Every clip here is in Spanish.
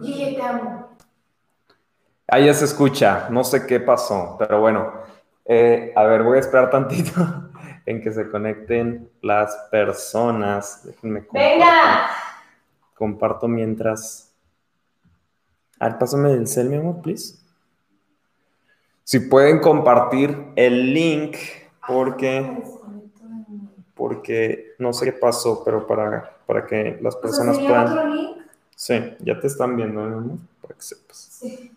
Guille, te amo. Ahí ya se escucha, no sé qué pasó, pero bueno. Eh, a ver, voy a esperar tantito en que se conecten las personas. Déjenme comparto. ¡Venga! Comparto mientras. A ver, pásame el cel, mi amor, please. Si pueden compartir el link, porque, porque no sé qué pasó, pero para, para que las personas ¿sería puedan. otro link? Sí, ya te están viendo, amor, para que sepas. Sí.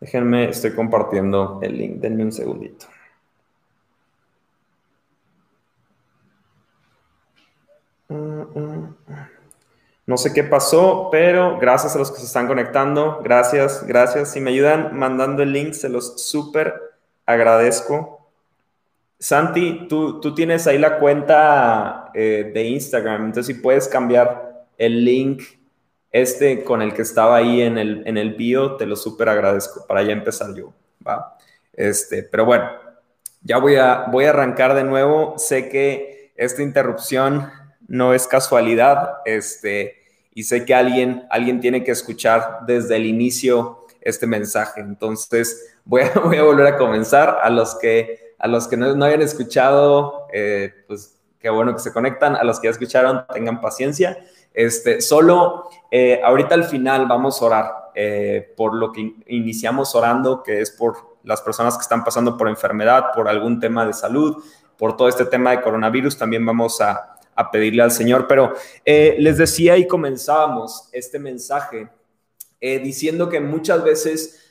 Déjenme, estoy compartiendo el link, denme un segundito. Mm, mm. No sé qué pasó, pero gracias a los que se están conectando, gracias, gracias. Si me ayudan mandando el link, se los súper agradezco. Santi, tú, tú tienes ahí la cuenta eh, de Instagram, entonces si puedes cambiar el link este con el que estaba ahí en el, en el bio, te lo súper agradezco para ya empezar yo, ¿va? Este, pero bueno, ya voy a, voy a arrancar de nuevo. Sé que esta interrupción no es casualidad, este, y sé que alguien, alguien tiene que escuchar desde el inicio este mensaje. Entonces, voy a, voy a volver a comenzar. A los que, a los que no, no hayan escuchado, eh, pues qué bueno que se conectan. A los que ya escucharon, tengan paciencia. Este, solo eh, ahorita al final vamos a orar eh, por lo que in- iniciamos orando, que es por las personas que están pasando por enfermedad, por algún tema de salud, por todo este tema de coronavirus. También vamos a, pedirle al Señor. Pero eh, les decía y comenzábamos este mensaje eh, diciendo que muchas veces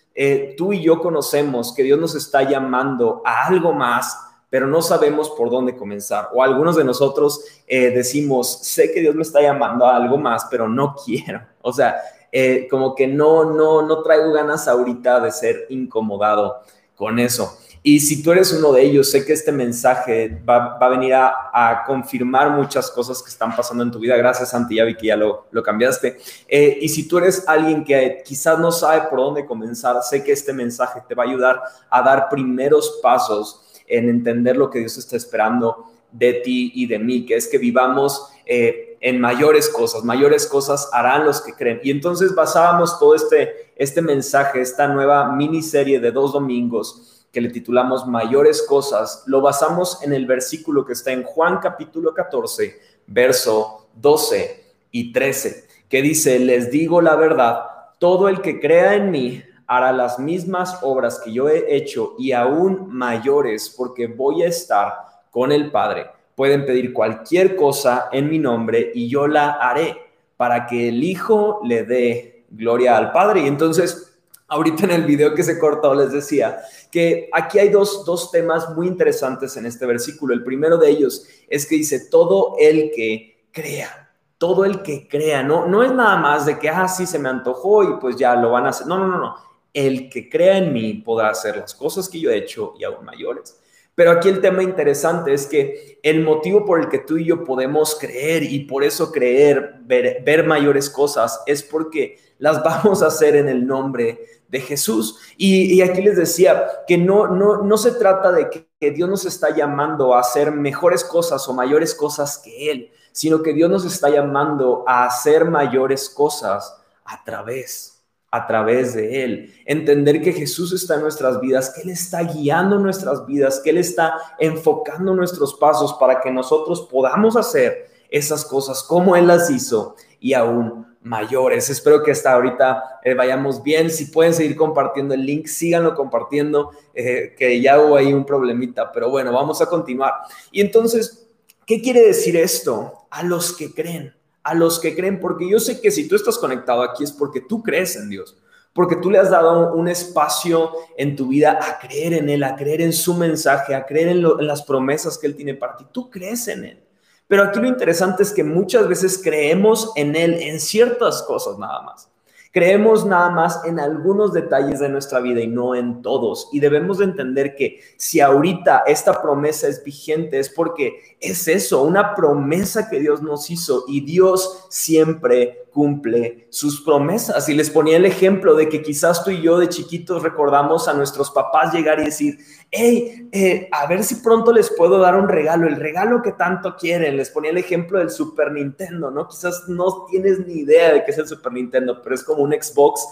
tú y yo conocemos que Dios nos está llamando a algo más, pero no sabemos por dónde comenzar. O algunos de nosotros eh, decimos, sé que Dios me está llamando a algo más, pero no quiero. O sea, eh, como que no, no, no traigo ganas ahorita de ser incomodado con eso. Y si tú eres uno de ellos, sé que este mensaje va, va a venir a, confirmar muchas cosas que están pasando en tu vida. Gracias, Santi, ya vi que ya lo, lo cambiaste. Eh, y si tú eres alguien que quizás no sabe por dónde comenzar, sé que este mensaje te va a ayudar a dar primeros pasos en entender lo que Dios está esperando de ti y de mí, que es que vivamos eh, en mayores cosas, mayores cosas harán los que creen. Y entonces basábamos todo este, este mensaje, esta nueva miniserie de dos domingos que le titulamos Mayores Cosas, lo basamos en el versículo que está en Juan capítulo 14, verso 12 y 13, que dice, les digo la verdad, todo el que crea en mí hará las mismas obras que yo he hecho y aún mayores, porque voy a estar con el Padre. Pueden pedir cualquier cosa en mi nombre y yo la haré para que el Hijo le dé gloria al Padre. Y entonces, ahorita en el video que se cortó les decía que aquí hay dos, dos temas muy interesantes en este versículo. El primero de ellos es que dice, todo el que crea, todo el que crea, no, no es nada más de que, ah, sí, se me antojó y pues ya lo van a hacer. No, no, no, no. El que crea en mí podrá hacer las cosas que yo he hecho y aún mayores. Pero aquí el tema interesante es que el motivo por el que tú y yo podemos creer y por eso creer, ver, ver, mayores cosas, es porque las vamos a hacer en el nombre de Jesús. Y, aquí les decía que no, no, no se trata de que, que Dios nos está llamando a hacer mejores cosas o mayores cosas que Él, sino que Dios nos está llamando a hacer mayores cosas a través a través de Él. Entender que Jesús está en nuestras vidas, que Él está guiando nuestras vidas, que Él está enfocando nuestros pasos para que nosotros podamos hacer esas cosas como Él las hizo y aún mayores. Espero que hasta ahorita eh, vayamos bien. Si pueden seguir compartiendo el link, síganlo compartiendo, eh, que ya hubo ahí un problemita, pero bueno, vamos a continuar. Y entonces, ¿qué quiere decir esto? A los que creen a los que creen, porque yo sé que si tú estás conectado aquí es porque tú crees en Dios, porque tú le has dado un espacio en tu vida a creer en Él, a creer en su mensaje, a creer en, las promesas que Él tiene para ti. Tú crees en Él. Pero aquí lo interesante es que muchas veces creemos en Él en ciertas cosas nada más. Creemos nada más en algunos detalles de nuestra vida y no en todos. Y debemos de entender que si ahorita esta promesa es vigente es porque es eso, una promesa que Dios nos hizo y Dios siempre cumple sus promesas. Y les ponía el ejemplo de que quizás tú y yo de chiquitos recordamos a nuestros papás llegar y decir, hey, eh, a ver si pronto les puedo dar un regalo, el regalo que tanto quieren. Les ponía el ejemplo del Super Nintendo, ¿no? Quizás no tienes ni idea de qué es el Super Nintendo, pero es como un Xbox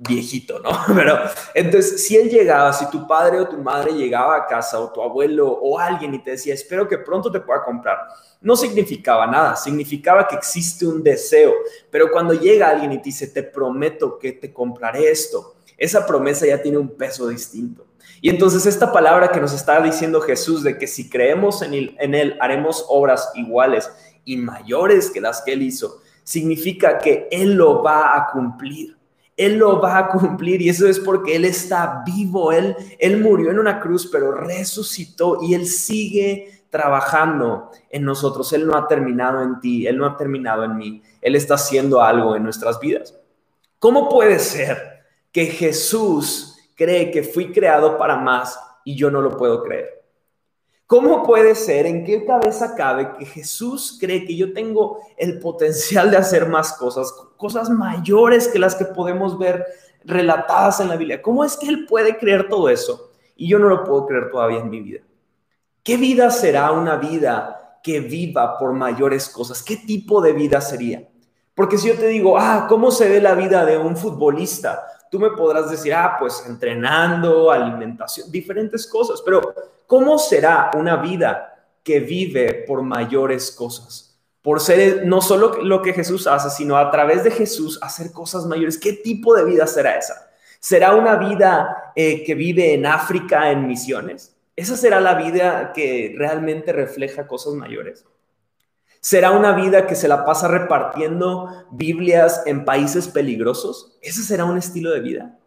viejito, ¿no? Pero entonces, si él llegaba, si tu padre o tu madre llegaba a casa o tu abuelo o alguien y te decía, espero que pronto te pueda comprar, no significaba nada, significaba que existe un deseo. Pero cuando llega alguien y te dice, te prometo que te compraré esto, esa promesa ya tiene un peso distinto. Y entonces esta palabra que nos está diciendo Jesús de que si creemos en él, en él haremos obras iguales y mayores que las que él hizo, significa que Él lo va a cumplir. Él lo va a cumplir y eso es porque Él está vivo. Él, él murió en una cruz, pero resucitó y Él sigue trabajando en nosotros. Él no ha terminado en ti, Él no ha terminado en mí. Él está haciendo algo en nuestras vidas. ¿Cómo puede ser que Jesús cree que fui creado para más y yo no lo puedo creer? ¿Cómo puede ser, en qué cabeza cabe que Jesús cree que yo tengo el potencial de hacer más cosas, cosas mayores que las que podemos ver relatadas en la Biblia? ¿Cómo es que Él puede creer todo eso y yo no lo puedo creer todavía en mi vida? ¿Qué vida será una vida que viva por mayores cosas? ¿Qué tipo de vida sería? Porque si yo te digo, ah, ¿cómo se ve la vida de un futbolista? Tú me podrás decir, ah, pues entrenando, alimentación, diferentes cosas, pero ¿cómo será una vida que vive por mayores cosas? Por ser no solo lo que Jesús hace, sino a través de Jesús hacer cosas mayores. ¿Qué tipo de vida será esa? ¿Será una vida eh, que vive en África en misiones? ¿Esa será la vida que realmente refleja cosas mayores? ¿Será una vida que se la pasa repartiendo Biblias en países peligrosos? ¿Ese será un estilo de vida?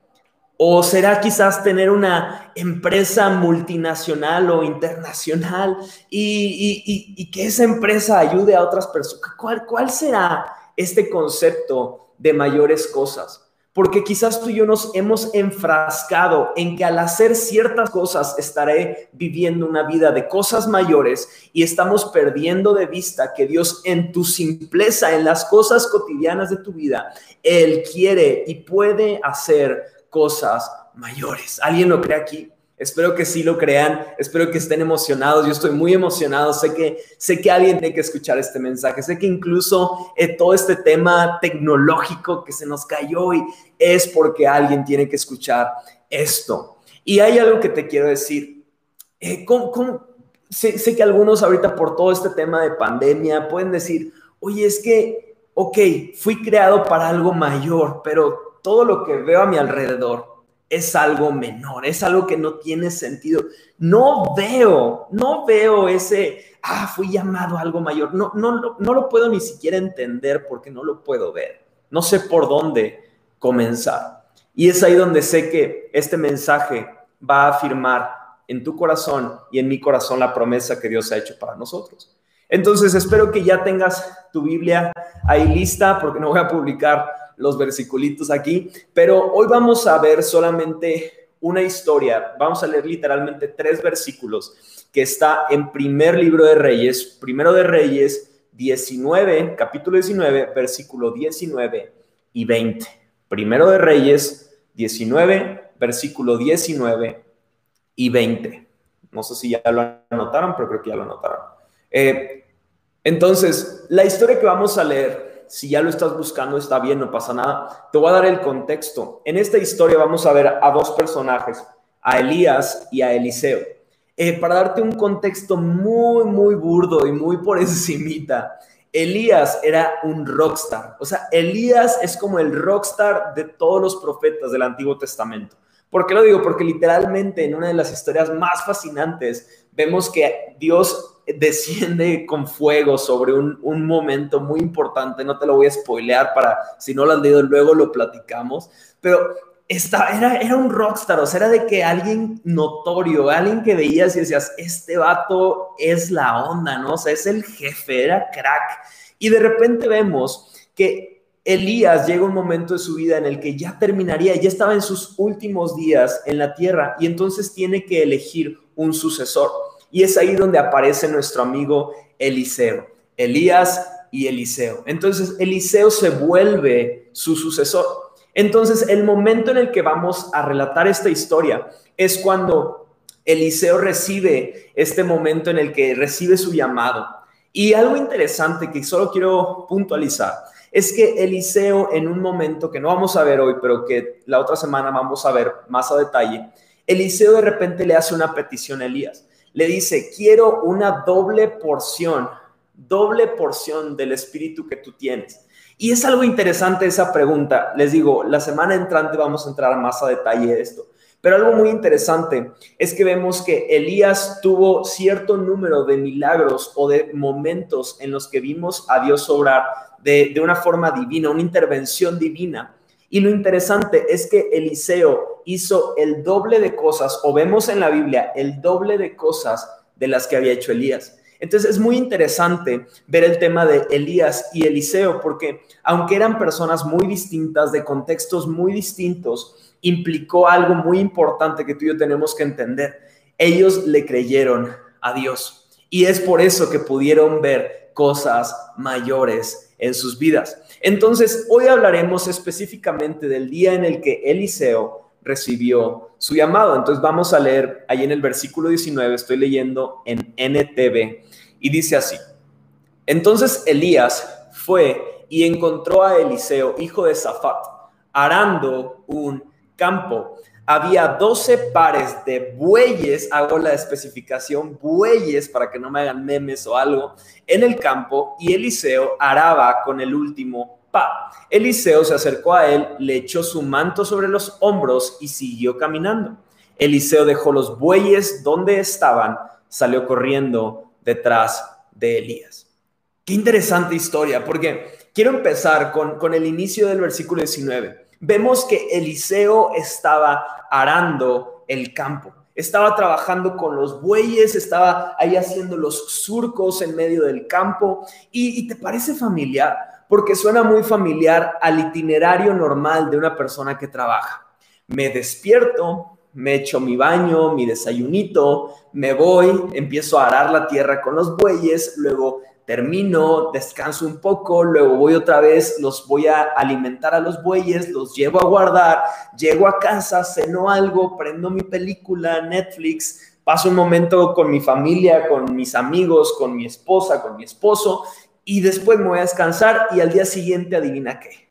¿O será quizás tener una empresa multinacional o internacional y, que esa empresa ayude a otras personas? ¿Cuál, ¿Cuál será este concepto de mayores cosas? Porque quizás tú y yo nos hemos enfrascado en que al hacer ciertas cosas estaré viviendo una vida de cosas mayores y estamos perdiendo de vista que Dios en tu simpleza, en las cosas cotidianas de tu vida, Él quiere y puede hacer cosas mayores. ¿Alguien lo cree aquí? Espero que sí lo crean, espero que estén emocionados. Yo estoy muy emocionado. Sé que, sé que alguien tiene que escuchar este mensaje. Sé que incluso eh, todo este tema tecnológico que se nos cayó hoy es porque alguien tiene que escuchar esto. Y hay algo que te quiero decir. Eh, sé, sé que algunos ahorita por todo este tema de pandemia pueden decir, oye, es que, ok, fui creado para algo mayor, pero todo lo que veo a mi alrededor es algo menor, es algo que no tiene sentido. No veo, no veo ese, ah, fui llamado a algo mayor. No, no, no lo puedo ni siquiera entender porque no lo puedo ver. No sé por dónde comenzar. Y es ahí donde sé que este mensaje va a afirmar en tu corazón y en mi corazón la promesa que Dios ha hecho para nosotros. Entonces espero que ya tengas tu Biblia ahí lista porque no voy a publicar los versiculitos aquí, pero hoy vamos a ver solamente una historia. Vamos a leer literalmente tres versículos que está en primer libro de Reyes, primero de Reyes 19, capítulo 19, versículo 19 y 20. Primero de Reyes 19, versículo 19 y 20. No sé si ya lo anotaron, pero creo que ya lo anotaron. Eh, entonces, la historia que vamos a leer si ya lo estás buscando, está bien, no pasa nada. Te voy a dar el contexto. En esta historia vamos a ver a dos personajes, a Elías y a Eliseo. Eh, para darte un contexto muy, muy burdo y muy por encimita, Elías era un rockstar. O sea, Elías es como el rockstar de todos los profetas del Antiguo Testamento. ¿Por qué lo digo? Porque literalmente en una de las historias más fascinantes vemos que Dios desciende con fuego sobre un, momento muy importante, no te lo voy a spoilear para, si no lo has leído, luego lo platicamos, pero esta, era, era un rockstar, o sea, era de que alguien notorio, alguien que veías y decías, este vato es la onda, ¿no? O sea, es el jefe, era crack. Y de repente vemos que Elías llega un momento de su vida en el que ya terminaría, ya estaba en sus últimos días en la tierra y entonces tiene que elegir un sucesor. Y es ahí donde aparece nuestro amigo Eliseo. Elías y Eliseo. Entonces Eliseo se vuelve su sucesor. Entonces el momento en el que vamos a relatar esta historia es cuando Eliseo recibe este momento en el que recibe su llamado. Y algo interesante que solo quiero puntualizar es que Eliseo en un momento que no vamos a ver hoy, pero que la otra semana vamos a ver más a detalle, Eliseo de repente le hace una petición a Elías. Le dice, quiero una doble porción doble porción del espíritu que tú tienes. Y es algo interesante esa pregunta. Les digo, la semana entrante vamos a entrar más a detalle de esto. Pero algo muy interesante es que vemos que Elías tuvo cierto número de milagros o de momentos en los que vimos a Dios obrar de, de una forma divina, una intervención divina. Y lo interesante es que Eliseo hizo el doble de cosas, o vemos en la Biblia el doble de cosas de las que había hecho Elías. Entonces es muy interesante ver el tema de Elías y Eliseo, porque aunque eran personas muy distintas, de contextos muy distintos, implicó algo muy importante que tú y yo tenemos que entender. Ellos le creyeron a Dios y es por eso que pudieron ver cosas mayores en sus vidas. Entonces, hoy hablaremos específicamente del día en el que Eliseo recibió su llamado. Entonces vamos a leer ahí en el versículo 19, estoy leyendo en NTV y dice así, entonces Elías fue y encontró a Eliseo, hijo de Safat, arando un campo. Había doce pares de bueyes, hago la especificación, bueyes para que no me hagan memes o algo, en el campo y Eliseo araba con el último Eliseo se acercó a él, le echó su manto sobre los hombros y siguió caminando. Eliseo dejó los bueyes donde estaban, salió corriendo detrás de Elías. Qué interesante historia, porque quiero empezar con, con el inicio del versículo 19. Vemos que Eliseo estaba arando el campo, estaba trabajando con los bueyes, estaba ahí haciendo los surcos en medio del campo. ¿Y, y te parece familiar? Porque suena muy familiar al itinerario normal de una persona que trabaja. Me despierto, me echo mi baño, mi desayunito, me voy, empiezo a arar la tierra con los bueyes, luego termino, descanso un poco, luego voy otra vez, los voy a alimentar a los bueyes, los llevo a guardar, llego a casa, ceno algo, prendo mi película, Netflix, paso un momento con mi familia, con mis amigos, con mi esposa, con mi esposo, y después me voy a descansar y al día siguiente adivina qué.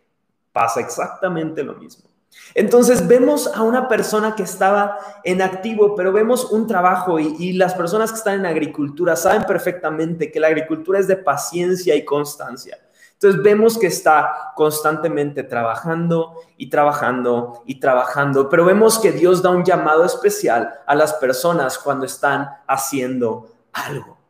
Pasa exactamente lo mismo. Entonces vemos a una persona que estaba en activo, pero vemos un trabajo y, las personas que están en agricultura saben perfectamente que la agricultura es de paciencia y constancia. Entonces vemos que está constantemente trabajando y trabajando y trabajando, pero vemos que Dios da un llamado especial a las personas cuando están haciendo algo.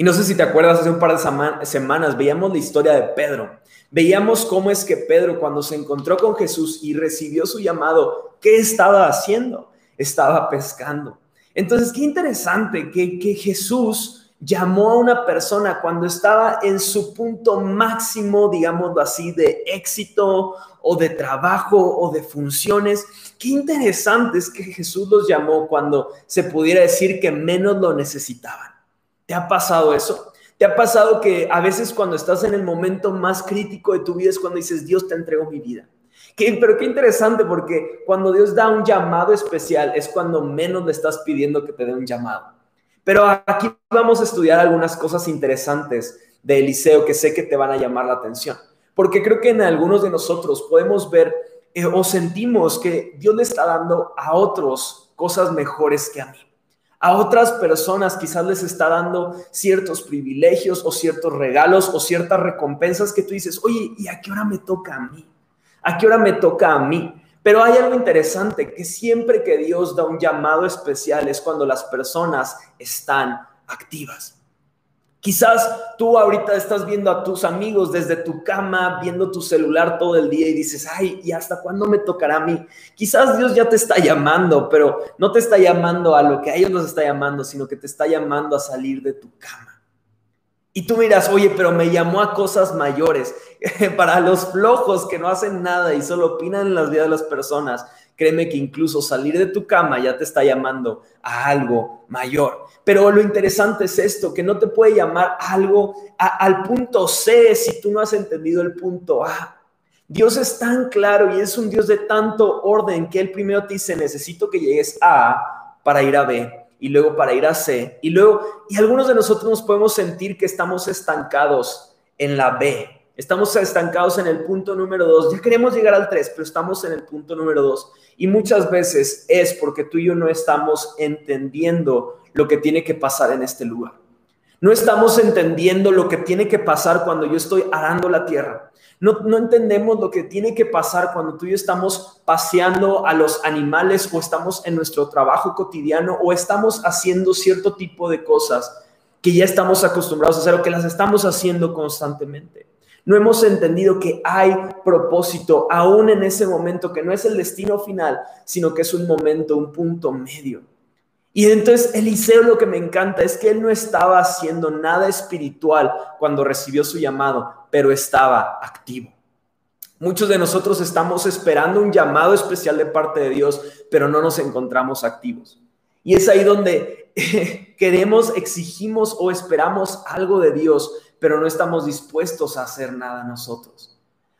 Y no sé si te acuerdas, hace un par de semanas veíamos la historia de Pedro. Veíamos cómo es que Pedro, cuando se encontró con Jesús y recibió su llamado, ¿qué estaba haciendo? Estaba pescando. Entonces, qué interesante que, que Jesús llamó a una persona cuando estaba en su punto máximo, digámoslo así, de éxito o de trabajo o de funciones. Qué interesante es que Jesús los llamó cuando se pudiera decir que menos lo necesitaban. ¿Te ha pasado eso? ¿Te ha pasado que a veces cuando estás en el momento más crítico de tu vida es cuando dices, Dios te entregó mi vida? pero qué interesante porque cuando Dios da un llamado especial es cuando menos le estás pidiendo que te dé un llamado. Pero aquí vamos a estudiar algunas cosas interesantes de Eliseo que sé que te van a llamar la atención. Porque creo que en algunos de nosotros podemos ver eh, o sentimos que Dios le está dando a otros cosas mejores que a mí. A otras personas quizás les está dando ciertos privilegios o ciertos regalos o ciertas recompensas que tú dices, oye, ¿y a qué hora me toca a mí? ¿A qué hora me toca a mí? Pero hay algo interesante, que siempre que Dios da un llamado especial es cuando las personas están activas. Quizás tú ahorita estás viendo a tus amigos desde tu cama, viendo tu celular todo el día y dices, ay, ¿y hasta cuándo me tocará a mí? Quizás Dios ya te está llamando, pero no te está llamando a lo que a ellos nos está llamando, sino que te está llamando a salir de tu cama. Y tú miras, oye, pero me llamó a cosas mayores. Para los flojos que no hacen nada y solo opinan en las vidas de las personas, créeme que incluso salir de tu cama ya te está llamando a algo mayor. Pero lo interesante es esto, que no te puede llamar algo al punto C si tú no has entendido el punto A. Dios es tan claro y es un Dios de tanto orden que Él primero te dice, necesito que llegues a A para ir a B y luego para ir a C. Y luego, y algunos de nosotros nos podemos sentir que estamos estancados en la B. Estamos estancados en el punto número 2. Ya queremos llegar al 3, pero estamos en el punto número 2. Y muchas veces es porque tú y yo no estamos entendiendo lo que tiene que pasar en este lugar. No estamos entendiendo lo que tiene que pasar cuando yo estoy arando la tierra. No, no, entendemos lo que tiene que pasar cuando tú y yo estamos paseando a los animales o estamos en nuestro trabajo cotidiano o estamos haciendo cierto tipo de cosas que ya estamos acostumbrados a hacer o que las estamos haciendo constantemente. No hemos entendido que hay propósito aún en ese momento, que no es el destino final, sino que es un momento, un punto medio. Y entonces Eliseo lo que me encanta es que él no estaba haciendo nada espiritual cuando recibió su llamado, pero estaba activo. Muchos de nosotros estamos esperando un llamado especial de parte de Dios, pero no nos encontramos activos. Y es ahí donde queremos, exigimos o esperamos algo de Dios, pero no estamos dispuestos a hacer nada nosotros.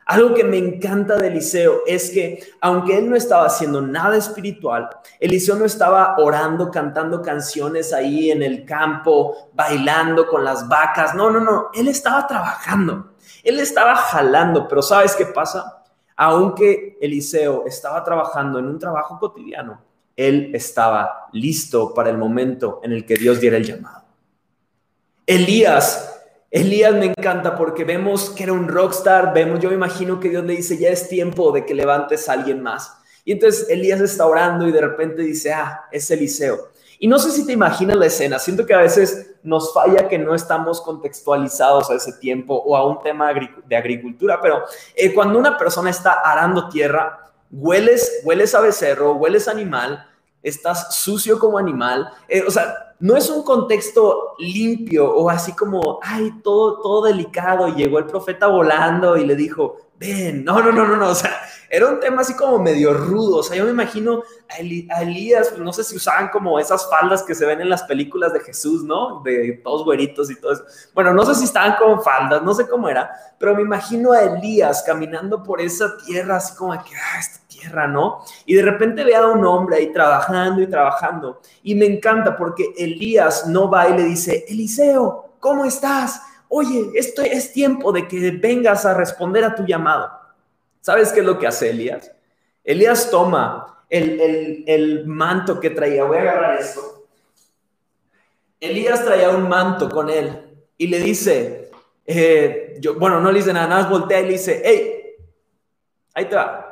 Algo que me encanta de Eliseo es que aunque él no estaba haciendo nada espiritual, Eliseo no estaba orando, cantando canciones ahí en el campo, bailando con las vacas. No, no, no, él estaba trabajando. Él estaba jalando, pero ¿sabes qué pasa? Aunque Eliseo estaba trabajando en un trabajo cotidiano, él estaba listo para el momento en el que Dios diera el llamado. Elías Elías me encanta porque vemos que era un rockstar, vemos, yo me imagino que Dios le dice, ya es tiempo de que levantes a alguien más. Y entonces Elías está orando y de repente dice, ah, es Eliseo. Y no sé si te imaginas la escena, siento que a veces nos falla que no estamos contextualizados a ese tiempo o a un tema de agricultura, pero eh, cuando una persona está arando tierra, hueles, hueles a becerro, hueles a animal, estás sucio como animal, eh, o sea, no es un contexto limpio o así como, ay, todo, todo delicado. Y llegó el profeta volando y le dijo, ven, no, no, no, no, no. O sea, era un tema así como medio rudo. O sea, yo me imagino a, Elías, no sé si usaban como esas faldas que se ven en las películas de Jesús, ¿no? De todos güeritos y todo eso. Bueno, no sé si estaban con faldas, no sé cómo era, pero me imagino a Elías caminando por esa tierra así como que, ah, ¿no? Y de repente ve a un hombre ahí trabajando y trabajando. Y me encanta porque Elías no va y le dice, Eliseo, ¿cómo estás? Oye, esto es tiempo de que vengas a responder a tu llamado. ¿Sabes qué es lo que hace Elías? Elías toma el, manto que traía. Voy a agarrar esto. Elías traía un manto con él y le dice, eh, yo, bueno, no le dice nada, nada más voltea y le dice, hey, ahí te va,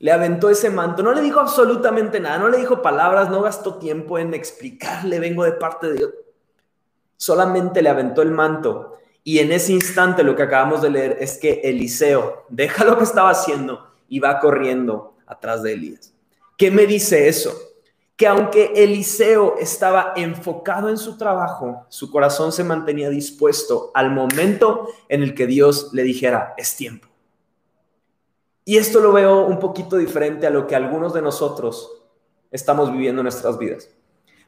le aventó ese manto, no le dijo absolutamente nada, no le dijo palabras, no gastó tiempo en explicarle, vengo de parte de Dios. Solamente le aventó el manto. Y en ese instante lo que acabamos de leer es que Eliseo deja lo que estaba haciendo y va corriendo atrás de Elías. ¿Qué me dice eso? Que aunque Eliseo estaba enfocado en su trabajo, su corazón se mantenía dispuesto al momento en el que Dios le dijera, es tiempo. Y esto lo veo un poquito diferente a lo que algunos de nosotros estamos viviendo en nuestras vidas.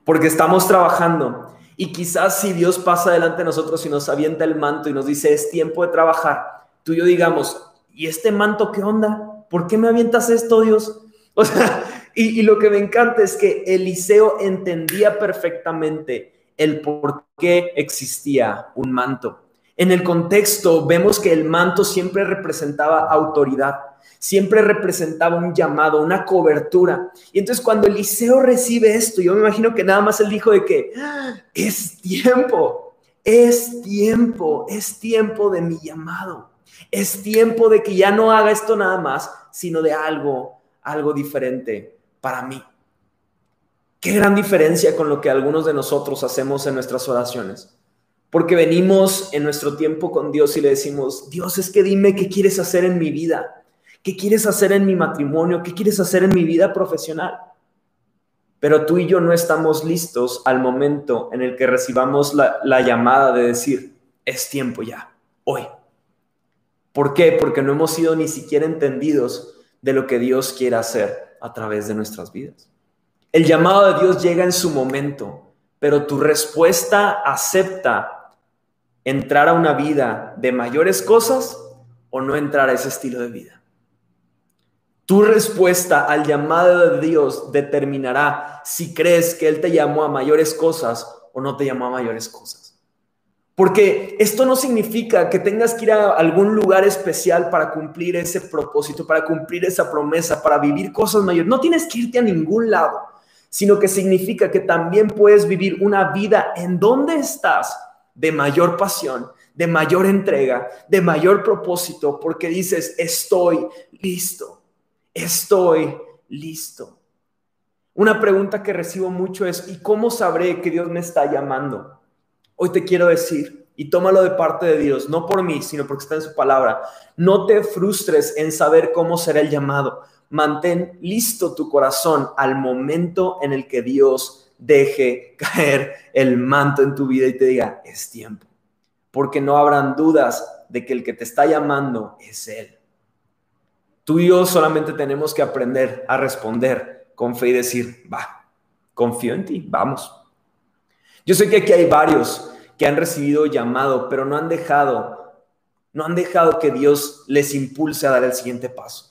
Porque estamos trabajando y quizás si Dios pasa delante de nosotros y nos avienta el manto y nos dice es tiempo de trabajar, tú y yo digamos, ¿y este manto qué onda? ¿Por qué me avientas esto, Dios? O sea, y, y lo que me encanta es que Eliseo entendía perfectamente el por qué existía un manto. En el contexto vemos que el manto siempre representaba autoridad siempre representaba un llamado, una cobertura. Y entonces cuando Eliseo recibe esto, yo me imagino que nada más él dijo de que ah, es tiempo, es tiempo, es tiempo de mi llamado. Es tiempo de que ya no haga esto nada más, sino de algo, algo diferente para mí. Qué gran diferencia con lo que algunos de nosotros hacemos en nuestras oraciones. Porque venimos en nuestro tiempo con Dios y le decimos, Dios, es que dime qué quieres hacer en mi vida. ¿Qué quieres hacer en mi matrimonio? ¿Qué quieres hacer en mi vida profesional? Pero tú y yo no estamos listos al momento en el que recibamos la, llamada de decir, es tiempo ya, hoy. ¿Por qué? Porque no hemos sido ni siquiera entendidos de lo que Dios quiere hacer a través de nuestras vidas. El llamado de Dios llega en su momento, pero tu respuesta acepta entrar a una vida de mayores cosas o no entrar a ese estilo de vida. Tu respuesta al llamado de Dios determinará si crees que Él te llamó a mayores cosas o no te llamó a mayores cosas. Porque esto no significa que tengas que ir a algún lugar especial para cumplir ese propósito, para cumplir esa promesa, para vivir cosas mayores. No tienes que irte a ningún lado, sino que significa que también puedes vivir una vida en donde estás de mayor pasión, de mayor entrega, de mayor propósito, porque dices, estoy listo, estoy listo. Una pregunta que recibo mucho es, ¿y cómo sabré que Dios me está llamando? Hoy te quiero decir, y tómalo de parte de Dios, no por mí, sino porque está en su palabra, no te frustres en saber cómo será el llamado. Mantén listo tu corazón al momento en el que Dios deje caer el manto en tu vida y te diga, es tiempo porque no habrán dudas de que el que te está llamando es Él. Tú y yo solamente tenemos que aprender a responder con fe y decir, va, confío en ti, vamos. Yo sé que aquí hay varios que han recibido llamado, pero no han dejado, no han dejado que Dios les impulse a dar el siguiente paso.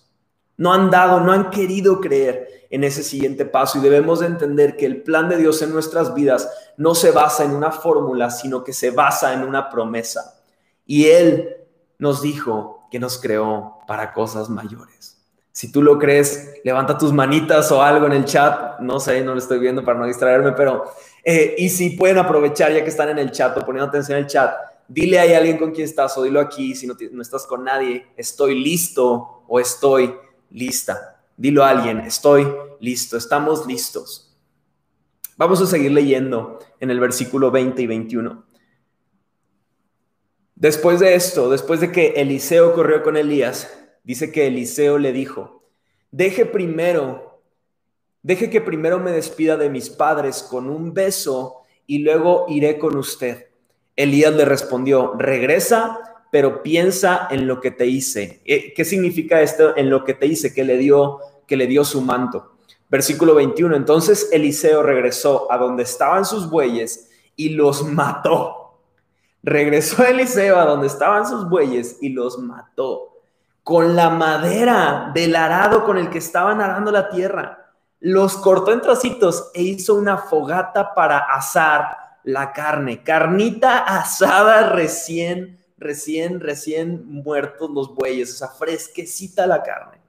No han dado, no han querido creer en ese siguiente paso y debemos de entender que el plan de Dios en nuestras vidas no se basa en una fórmula, sino que se basa en una promesa. Y Él nos dijo que nos creó para cosas mayores. Si tú lo crees, levanta tus manitas o algo en el chat. No sé, no lo estoy viendo para no distraerme, pero... Eh, y si pueden aprovechar ya que están en el chat o poniendo atención en el chat, dile a alguien con quien estás o dilo aquí si no, no estás con nadie, estoy listo o estoy lista. Dilo a alguien, estoy listo, estamos listos. Vamos a seguir leyendo en el versículo 20 y 21. Después de esto, después de que Eliseo corrió con Elías, dice que Eliseo le dijo, deje primero, deje que primero me despida de mis padres con un beso y luego iré con usted. Elías le respondió, regresa pero piensa en lo que te hice. Eh, ¿Qué significa esto en lo que te hice? Que le dio, que le dio su manto. Versículo 21. Entonces Eliseo regresó a donde estaban sus bueyes y los mató. Regresó Eliseo a donde estaban sus bueyes y los mató con la madera del arado con el que estaban arando la tierra. Los cortó en trocitos e hizo una fogata para asar la carne. Carnita asada recién recién, recién muertos los bueyes, o sea, fresquecita la carne.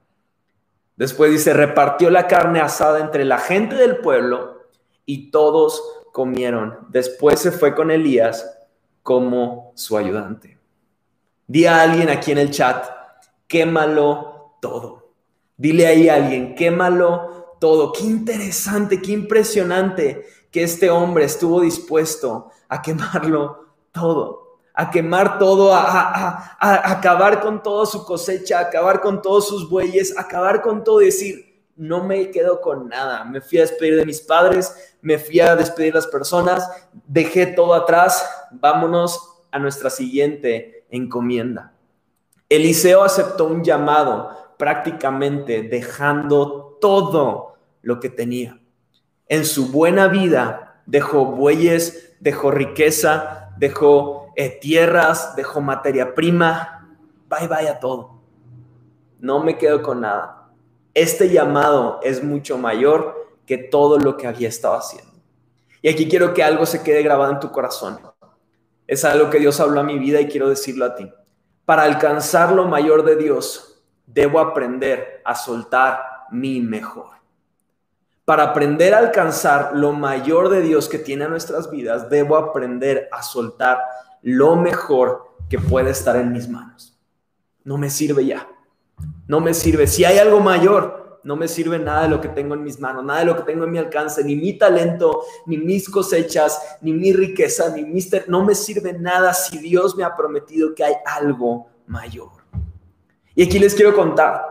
Después dice, repartió la carne asada entre la gente del pueblo y todos comieron. Después se fue con Elías como su ayudante. Di a alguien aquí en el chat, quémalo todo. Dile ahí a alguien, quémalo todo. Qué interesante, qué impresionante que este hombre estuvo dispuesto a quemarlo todo a quemar todo, a, acabar con toda su cosecha, a acabar con todos sus bueyes, acabar con todo decir, no me quedo con nada. Me fui a despedir de mis padres, me fui a despedir de las personas, dejé todo atrás, vámonos a nuestra siguiente encomienda. Eliseo aceptó un llamado prácticamente dejando todo lo que tenía. En su buena vida dejó bueyes, dejó riqueza, dejó eh, tierras, dejó materia prima, bye bye a todo. No me quedo con nada. Este llamado es mucho mayor que todo lo que había estado haciendo. Y aquí quiero que algo se quede grabado en tu corazón. Es algo que Dios habló a mi vida y quiero decirlo a ti. Para alcanzar lo mayor de Dios, debo aprender a soltar mi mejor. Para aprender a alcanzar lo mayor de Dios que tiene a nuestras vidas, debo aprender a soltar lo mejor que puede estar en mis manos. No me sirve ya. No me sirve. Si hay algo mayor, no me sirve nada de lo que tengo en mis manos, nada de lo que tengo en mi alcance, ni mi talento, ni mis cosechas, ni mi riqueza, ni mis... No me sirve nada si Dios me ha prometido que hay algo mayor. Y aquí les quiero contar,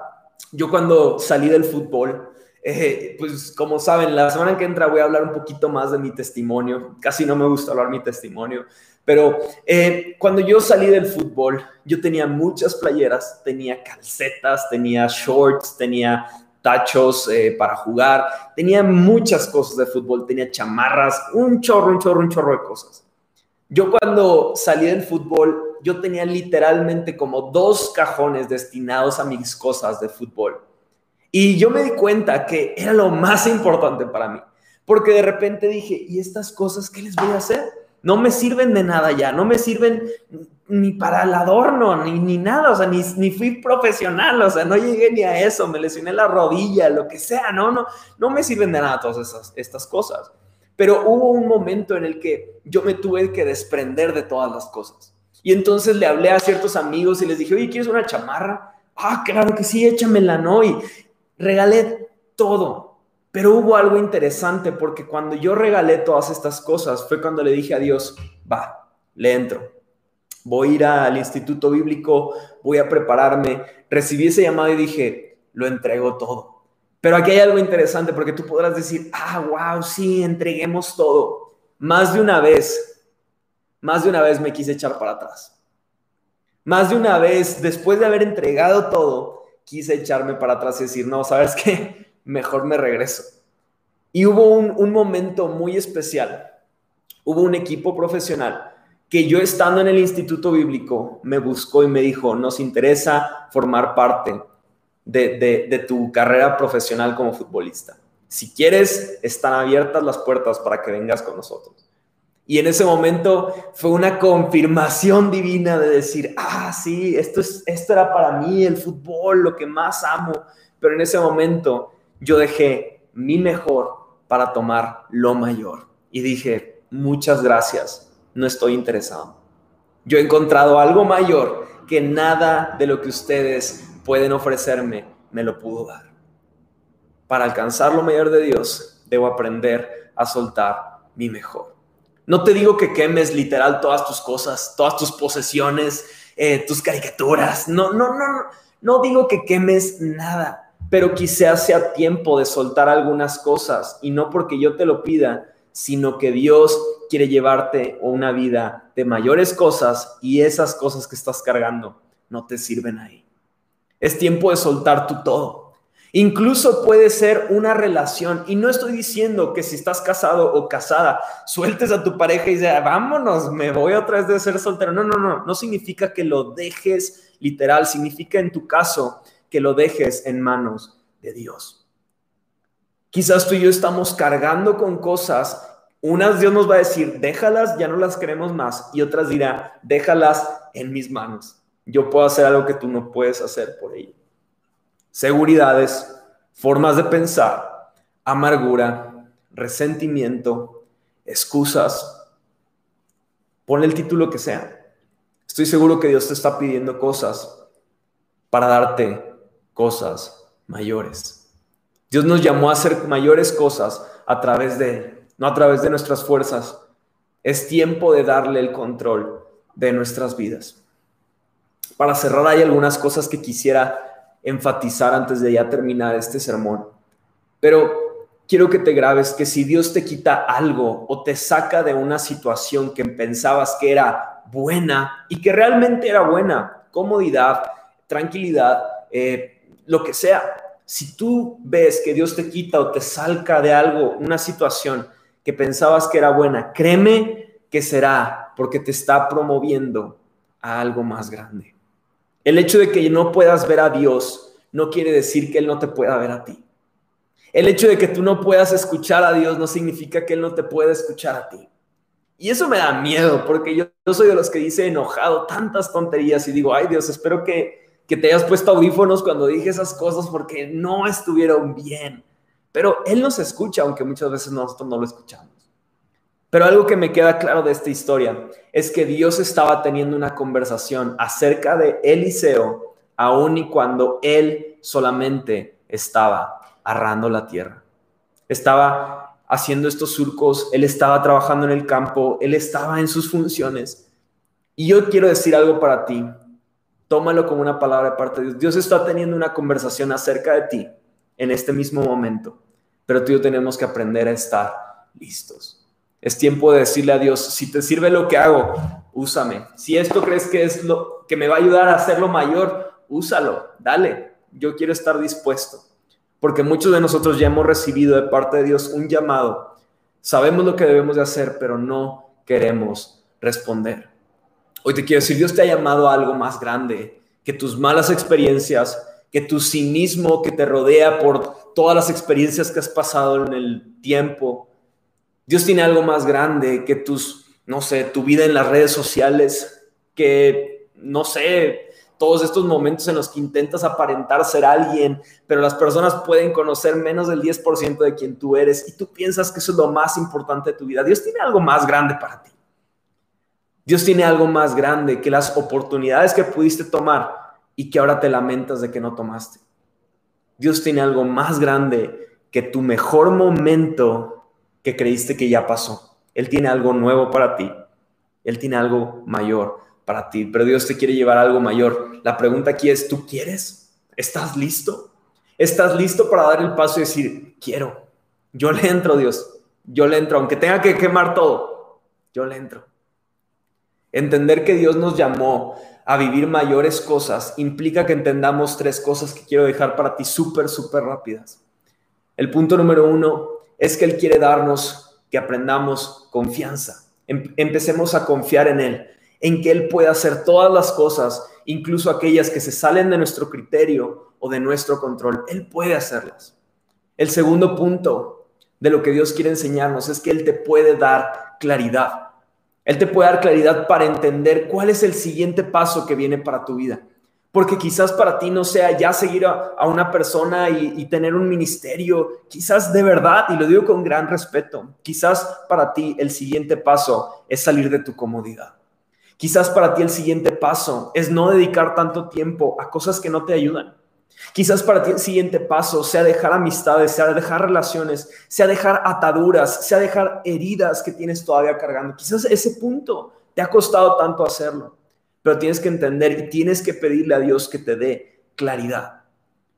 yo cuando salí del fútbol, eh, pues como saben, la semana que entra voy a hablar un poquito más de mi testimonio. Casi no me gusta hablar mi testimonio, Pero eh, cuando yo salí del fútbol, yo tenía muchas playeras, tenía calcetas, tenía shorts, tenía tachos eh, para jugar, tenía muchas cosas de fútbol, tenía chamarras, un chorro, un chorro, un chorro de cosas. Yo cuando salí del fútbol, yo tenía literalmente como dos cajones destinados a mis cosas de fútbol. Y yo me di cuenta que era lo más importante para mí, porque de repente dije, ¿y estas cosas qué les voy a hacer? No me sirven de nada ya, no me sirven ni para el adorno, ni, ni nada, o sea, ni, ni fui profesional, o sea, no llegué ni a eso, me lesioné la rodilla, lo que sea, no, no, no me sirven de nada todas esas, estas cosas. Pero hubo un momento en el que yo me tuve que desprender de todas las cosas. Y entonces le hablé a ciertos amigos y les dije, oye, ¿quieres una chamarra? Ah, claro que sí, échamela, ¿no? Y regalé todo. Pero hubo algo interesante porque cuando yo regalé todas estas cosas fue cuando le dije a Dios, va, le entro voy a ir al instituto bíblico, voy a prepararme. Recibí ese llamado y dije, lo entrego todo. Pero aquí hay algo interesante porque tú podrás decir, ah, wow, sí, entreguemos todo. Más de una vez, más de una vez me quise echar para atrás. Más de una vez, después de haber entregado todo, quise echarme para atrás y decir, no, ¿sabes qué? Mejor me regreso. Y hubo un, un momento muy especial. Hubo un equipo profesional que yo estando en el instituto bíblico me buscó y me dijo, nos interesa formar parte de, tu carrera profesional como futbolista. Si quieres, están abiertas las puertas para que vengas con nosotros. Y en ese momento fue una confirmación divina de decir, ah, sí, esto, es, esto era para mí el fútbol, lo que más amo. Pero en ese momento yo dejé mi mejor para tomar lo mayor. Y dije, muchas gracias no estoy interesado. Yo he encontrado algo mayor que nada de lo que ustedes pueden ofrecerme me lo pudo dar. Para alcanzar lo mayor de Dios, debo aprender a soltar mi mejor. No te digo que quemes literal todas tus cosas, todas tus posesiones, eh, tus caricaturas. No, no, no, no. No digo que quemes nada, pero quizás sea tiempo de soltar algunas cosas y no porque yo te lo pida, sino que Dios quiere llevarte una vida de mayores cosas y esas cosas que estás cargando no te sirven ahí. Es tiempo de soltar tu todo. Incluso puede ser una relación. Y no estoy diciendo que si estás casado o casada, sueltes a tu pareja y digas, vámonos, me voy otra vez de ser soltero. No, no, no. No significa que lo dejes literal. Significa en tu caso que lo dejes en manos de Dios. Quizás tú y yo estamos cargando con cosas. Unas Dios nos va a decir, déjalas, ya no las queremos más. Y otras dirá, déjalas en mis manos. Yo puedo hacer algo que tú no puedes hacer por ello. Seguridades, formas de pensar, amargura, resentimiento, excusas. Ponle el título que sea. Estoy seguro que Dios te está pidiendo cosas para darte cosas mayores. Dios nos llamó a hacer mayores cosas a través de Él, no a través de nuestras fuerzas. Es tiempo de darle el control de nuestras vidas. Para cerrar, hay algunas cosas que quisiera enfatizar antes de ya terminar este sermón. Pero quiero que te grabes que si Dios te quita algo o te saca de una situación que pensabas que era buena y que realmente era buena, comodidad, tranquilidad, eh, lo que sea, si tú ves que Dios te quita o te salca de algo, una situación que pensabas que era buena, créeme que será porque te está promoviendo a algo más grande. El hecho de que no puedas ver a Dios no quiere decir que Él no te pueda ver a ti. El hecho de que tú no puedas escuchar a Dios no significa que Él no te pueda escuchar a ti. Y eso me da miedo, porque yo, yo soy de los que dice enojado tantas tonterías y digo, ay Dios, espero que, que te hayas puesto audífonos cuando dije esas cosas porque no estuvieron bien. Pero Él nos escucha, aunque muchas veces nosotros no lo escuchamos. Pero algo que me queda claro de esta historia es que Dios estaba teniendo una conversación acerca de Eliseo, aun y cuando él solamente estaba arrando la tierra. Estaba haciendo estos surcos, él estaba trabajando en el campo, él estaba en sus funciones. Y yo quiero decir algo para ti. Tómalo como una palabra de parte de Dios. Dios está teniendo una conversación acerca de ti en este mismo momento, pero tú y yo tenemos que aprender a estar listos. Es tiempo de decirle a Dios, si te sirve lo que hago, úsame. Si esto crees que es lo que me va a ayudar a hacerlo mayor, úsalo, dale. Yo quiero estar dispuesto. Porque muchos de nosotros ya hemos recibido de parte de Dios un llamado. Sabemos lo que debemos de hacer, pero no queremos responder. Hoy te quiero decir, Dios te ha llamado a algo más grande que tus malas experiencias, que tu cinismo que te rodea por todas las experiencias que has pasado en el tiempo. Dios tiene algo más grande que tus, no sé, tu vida en las redes sociales, que, no sé, todos estos momentos en los que intentas aparentar ser alguien, pero las personas pueden conocer menos del 10% de quien tú eres y tú piensas que eso es lo más importante de tu vida. Dios tiene algo más grande para ti. Dios tiene algo más grande que las oportunidades que pudiste tomar y que ahora te lamentas de que no tomaste. Dios tiene algo más grande que tu mejor momento que creíste que ya pasó. Él tiene algo nuevo para ti. Él tiene algo mayor para ti. Pero Dios te quiere llevar algo mayor. La pregunta aquí es, ¿tú quieres? ¿Estás listo? ¿Estás listo para dar el paso y decir, quiero? Yo le entro, Dios. Yo le entro, aunque tenga que quemar todo. Yo le entro. Entender que Dios nos llamó a vivir mayores cosas implica que entendamos tres cosas que quiero dejar para ti súper, súper rápidas. El punto número uno es que Él quiere darnos que aprendamos confianza. Em, empecemos a confiar en Él, en que Él puede hacer todas las cosas, incluso aquellas que se salen de nuestro criterio o de nuestro control. Él puede hacerlas. El segundo punto de lo que Dios quiere enseñarnos es que Él te puede dar claridad. Él te puede dar claridad para entender cuál es el siguiente paso que viene para tu vida. Porque quizás para ti no sea ya seguir a, una persona y, y, tener un ministerio, quizás de verdad, y lo digo con gran respeto, quizás para ti el siguiente paso es salir de tu comodidad. Quizás para ti el siguiente paso es no dedicar tanto tiempo a cosas que no te ayudan. Quizás para ti el siguiente paso sea dejar amistades, sea dejar relaciones, sea dejar ataduras, sea dejar heridas que tienes todavía cargando. Quizás ese punto te ha costado tanto hacerlo, pero tienes que entender y tienes que pedirle a Dios que te dé claridad.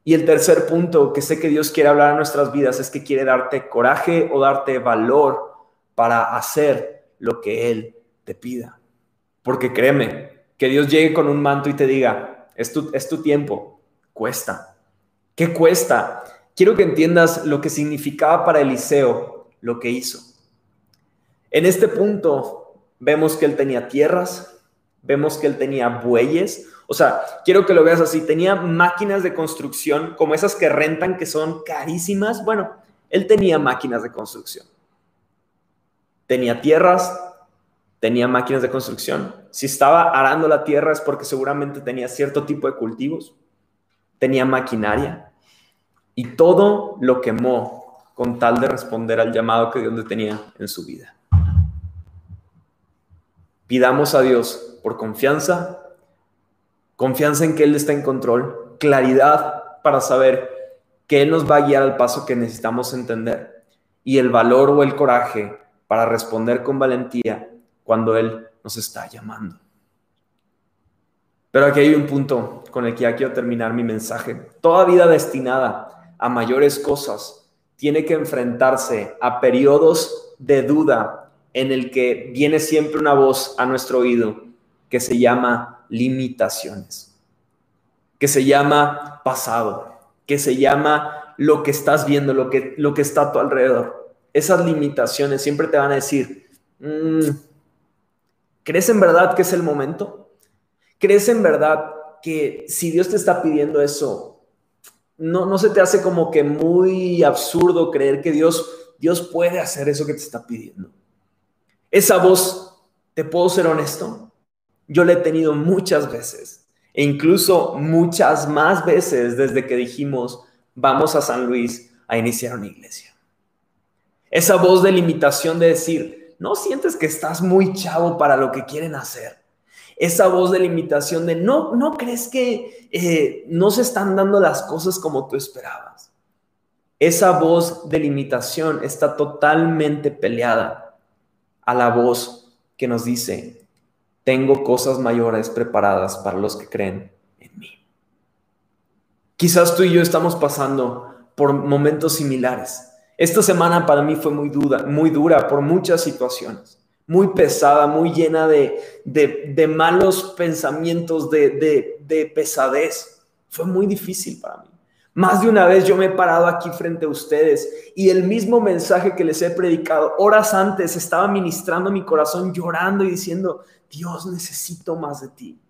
Y el tercer punto que sé que Dios quiere hablar a nuestras vidas es que quiere darte coraje o darte valor para hacer lo que Él te pida. Porque créeme, que Dios llegue con un manto y te diga, es tu, es tu tiempo, cuesta. ¿Qué cuesta? Quiero que entiendas lo que significaba para Eliseo lo que hizo. En este punto vemos que él tenía tierras, vemos que él tenía bueyes, o sea, quiero que lo veas así, tenía máquinas de construcción como esas que rentan que son carísimas. Bueno, él tenía máquinas de construcción. Tenía tierras, tenía máquinas de construcción. Si estaba arando la tierra es porque seguramente tenía cierto tipo de cultivos tenía maquinaria y todo lo quemó con tal de responder al llamado que Dios tenía en su vida. Pidamos a Dios por confianza, confianza en que Él está en control, claridad para saber que Él nos va a guiar al paso que necesitamos entender y el valor o el coraje para responder con valentía cuando Él nos está llamando. Pero aquí hay un punto con el que ya quiero terminar mi mensaje. Toda vida destinada a mayores cosas tiene que enfrentarse a periodos de duda en el que viene siempre una voz a nuestro oído que se llama limitaciones, que se llama pasado, que se llama lo que estás viendo, lo que, lo que está a tu alrededor. Esas limitaciones siempre te van a decir, mm, ¿crees en verdad que es el momento? ¿Crees en verdad que si Dios te está pidiendo eso, no, no se te hace como que muy absurdo creer que Dios, Dios puede hacer eso que te está pidiendo? Esa voz, ¿te puedo ser honesto? Yo la he tenido muchas veces e incluso muchas más veces desde que dijimos, vamos a San Luis a iniciar una iglesia. Esa voz de limitación de decir, no sientes que estás muy chavo para lo que quieren hacer esa voz de limitación de no, no crees que eh, no se están dando las cosas como tú esperabas. Esa voz de limitación está totalmente peleada a la voz que nos dice, tengo cosas mayores preparadas para los que creen en mí. Quizás tú y yo estamos pasando por momentos similares Esta semana para mí fue muy dura, muy dura por muchas situaciones, muy pesada, muy llena de, de, malos pensamientos, de, de, de pesadez. Fue muy difícil para mí. Más de una vez yo me he parado aquí frente a ustedes y el mismo mensaje que les he predicado horas antes estaba ministrando mi corazón llorando y diciendo, Dios, necesito más de ti.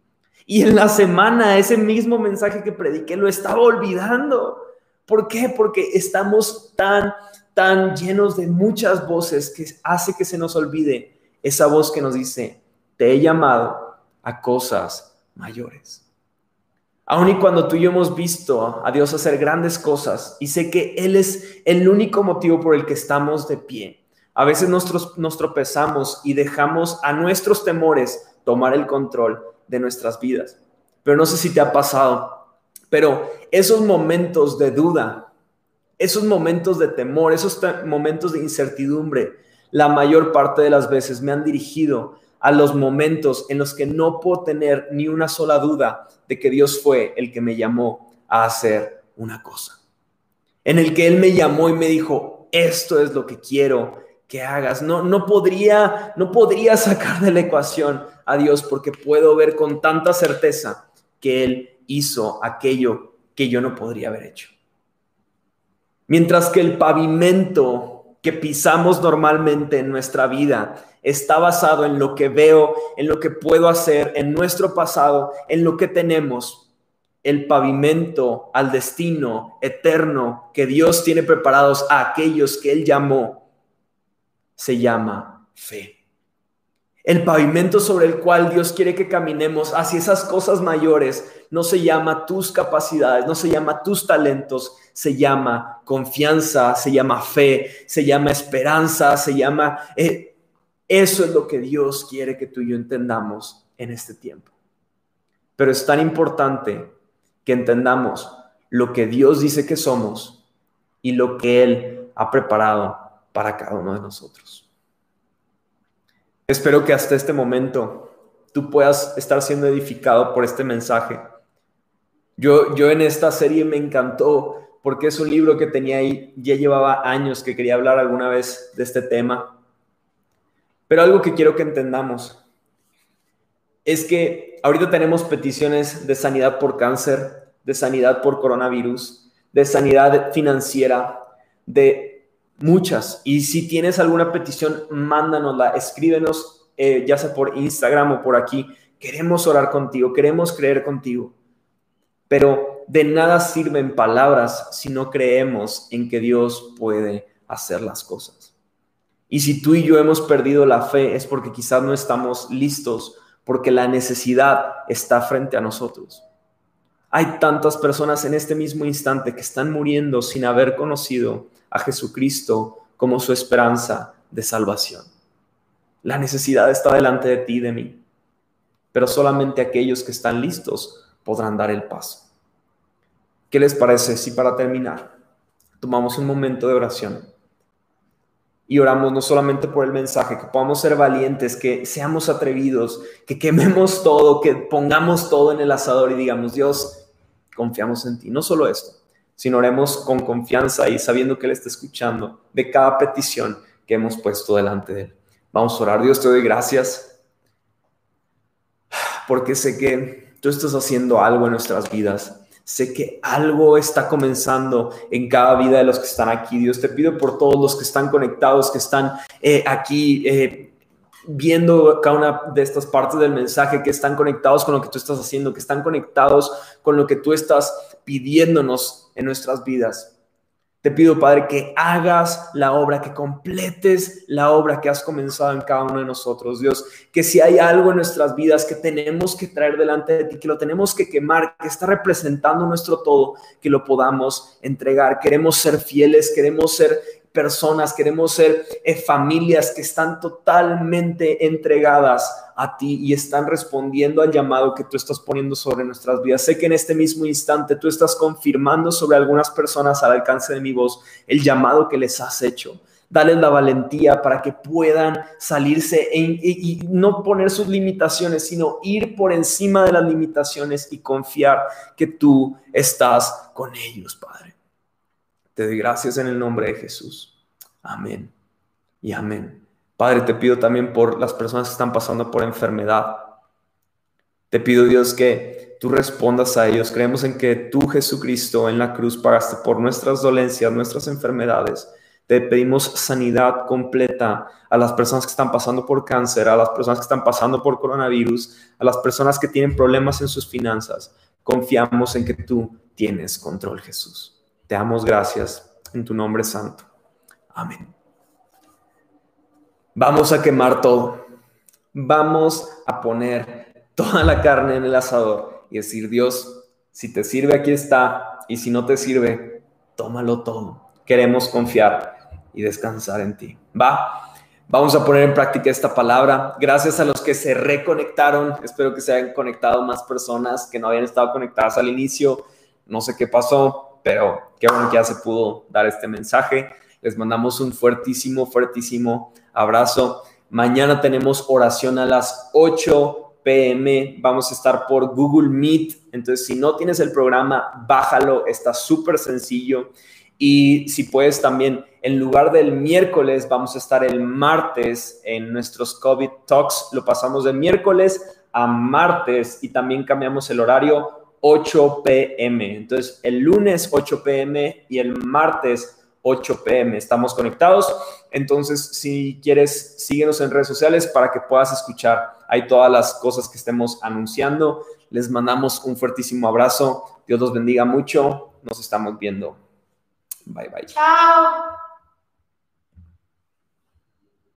Y en la semana ese mismo mensaje que prediqué lo estaba olvidando. ¿Por qué? Porque estamos tan, tan llenos de muchas voces que hace que se nos olvide esa voz que nos dice, te he llamado a cosas mayores. Aun y cuando tú y yo hemos visto a Dios hacer grandes cosas y sé que Él es el único motivo por el que estamos de pie, a veces nos, nos tropezamos y dejamos a nuestros temores tomar el control de nuestras vidas. Pero no sé si te ha pasado, pero esos momentos de duda, esos momentos de temor, esos momentos de incertidumbre, la mayor parte de las veces me han dirigido a los momentos en los que no puedo tener ni una sola duda de que Dios fue el que me llamó a hacer una cosa. En el que Él me llamó y me dijo, esto es lo que quiero que hagas. No, no, podría, no podría sacar de la ecuación a Dios porque puedo ver con tanta certeza que Él hizo aquello que yo no podría haber hecho. Mientras que el pavimento que pisamos normalmente en nuestra vida está basado en lo que veo, en lo que puedo hacer, en nuestro pasado, en lo que tenemos. El pavimento al destino eterno que Dios tiene preparados a aquellos que Él llamó se llama fe. El pavimento sobre el cual Dios quiere que caminemos hacia esas cosas mayores no se llama tus capacidades, no se llama tus talentos, se llama confianza, se llama fe, se llama esperanza, se llama... Eh, eso es lo que Dios quiere que tú y yo entendamos en este tiempo. Pero es tan importante que entendamos lo que Dios dice que somos y lo que Él ha preparado para cada uno de nosotros. Espero que hasta este momento tú puedas estar siendo edificado por este mensaje. Yo, yo en esta serie me encantó porque es un libro que tenía ahí, ya llevaba años que quería hablar alguna vez de este tema. Pero algo que quiero que entendamos es que ahorita tenemos peticiones de sanidad por cáncer, de sanidad por coronavirus, de sanidad financiera, de muchas. Y si tienes alguna petición, mándanosla, escríbenos, eh, ya sea por Instagram o por aquí. Queremos orar contigo, queremos creer contigo. Pero de nada sirven palabras si no creemos en que Dios puede hacer las cosas. Y si tú y yo hemos perdido la fe es porque quizás no estamos listos, porque la necesidad está frente a nosotros. Hay tantas personas en este mismo instante que están muriendo sin haber conocido a Jesucristo como su esperanza de salvación. La necesidad está delante de ti y de mí, pero solamente aquellos que están listos podrán dar el paso. ¿Qué les parece si para terminar tomamos un momento de oración y oramos no solamente por el mensaje, que podamos ser valientes, que seamos atrevidos, que quememos todo, que pongamos todo en el asador y digamos, Dios, confiamos en ti. No solo esto, sino oremos con confianza y sabiendo que Él está escuchando de cada petición que hemos puesto delante de Él. Vamos a orar. Dios, te doy gracias porque sé que tú estás haciendo algo en nuestras vidas. Sé que algo está comenzando en cada vida de los que están aquí. Dios, te pido por todos los que están conectados, que están eh, aquí eh, viendo cada una de estas partes del mensaje, que están conectados con lo que tú estás haciendo, que están conectados con lo que tú estás pidiéndonos en nuestras vidas. Te pido, Padre, que hagas la obra, que completes la obra que has comenzado en cada uno de nosotros, Dios. Que si hay algo en nuestras vidas que tenemos que traer delante de ti, que lo tenemos que quemar, que está representando nuestro todo, que lo podamos entregar. Queremos ser fieles, queremos ser personas, queremos ser eh, familias que están totalmente entregadas a ti y están respondiendo al llamado que tú estás poniendo sobre nuestras vidas. Sé que en este mismo instante tú estás confirmando sobre algunas personas al alcance de mi voz el llamado que les has hecho. Dales la valentía para que puedan salirse y no poner sus limitaciones, sino ir por encima de las limitaciones y confiar que tú estás con ellos, Padre. Te doy gracias en el nombre de Jesús. Amén y amén. Padre, te pido también por las personas que están pasando por enfermedad. Te pido, Dios, que tú respondas a ellos. Creemos en que tú, Jesucristo, en la cruz pagaste por nuestras dolencias, nuestras enfermedades. Te pedimos sanidad completa a las personas que están pasando por cáncer, a las personas que están pasando por coronavirus, a las personas que tienen problemas en sus finanzas. Confiamos en que tú tienes control, Jesús. Te damos gracias en tu nombre santo. Amén. Vamos a quemar todo. Vamos a poner toda la carne en el asador y decir, Dios, si te sirve, aquí está. Y si no te sirve, tómalo todo. Queremos confiar y descansar en ti. Va. Vamos a poner en práctica esta palabra. Gracias a los que se reconectaron. Espero que se hayan conectado más personas que no habían estado conectadas al inicio. No sé qué pasó, pero qué bueno que ya se pudo dar este mensaje. Les mandamos un fuertísimo, fuertísimo abrazo. Mañana tenemos oración a las 8 pm. Vamos a estar por Google Meet. Entonces, si no tienes el programa, bájalo. Está súper sencillo. Y si puedes también, en lugar del miércoles, vamos a estar el martes en nuestros COVID Talks. Lo pasamos de miércoles a martes y también cambiamos el horario 8 pm. Entonces, el lunes 8 pm y el martes 8 pm. Estamos conectados. Entonces, si quieres, síguenos en redes sociales para que puedas escuchar ahí todas las cosas que estemos anunciando. Les mandamos un fuertísimo abrazo. Dios los bendiga mucho. Nos estamos viendo. Bye bye. Chao.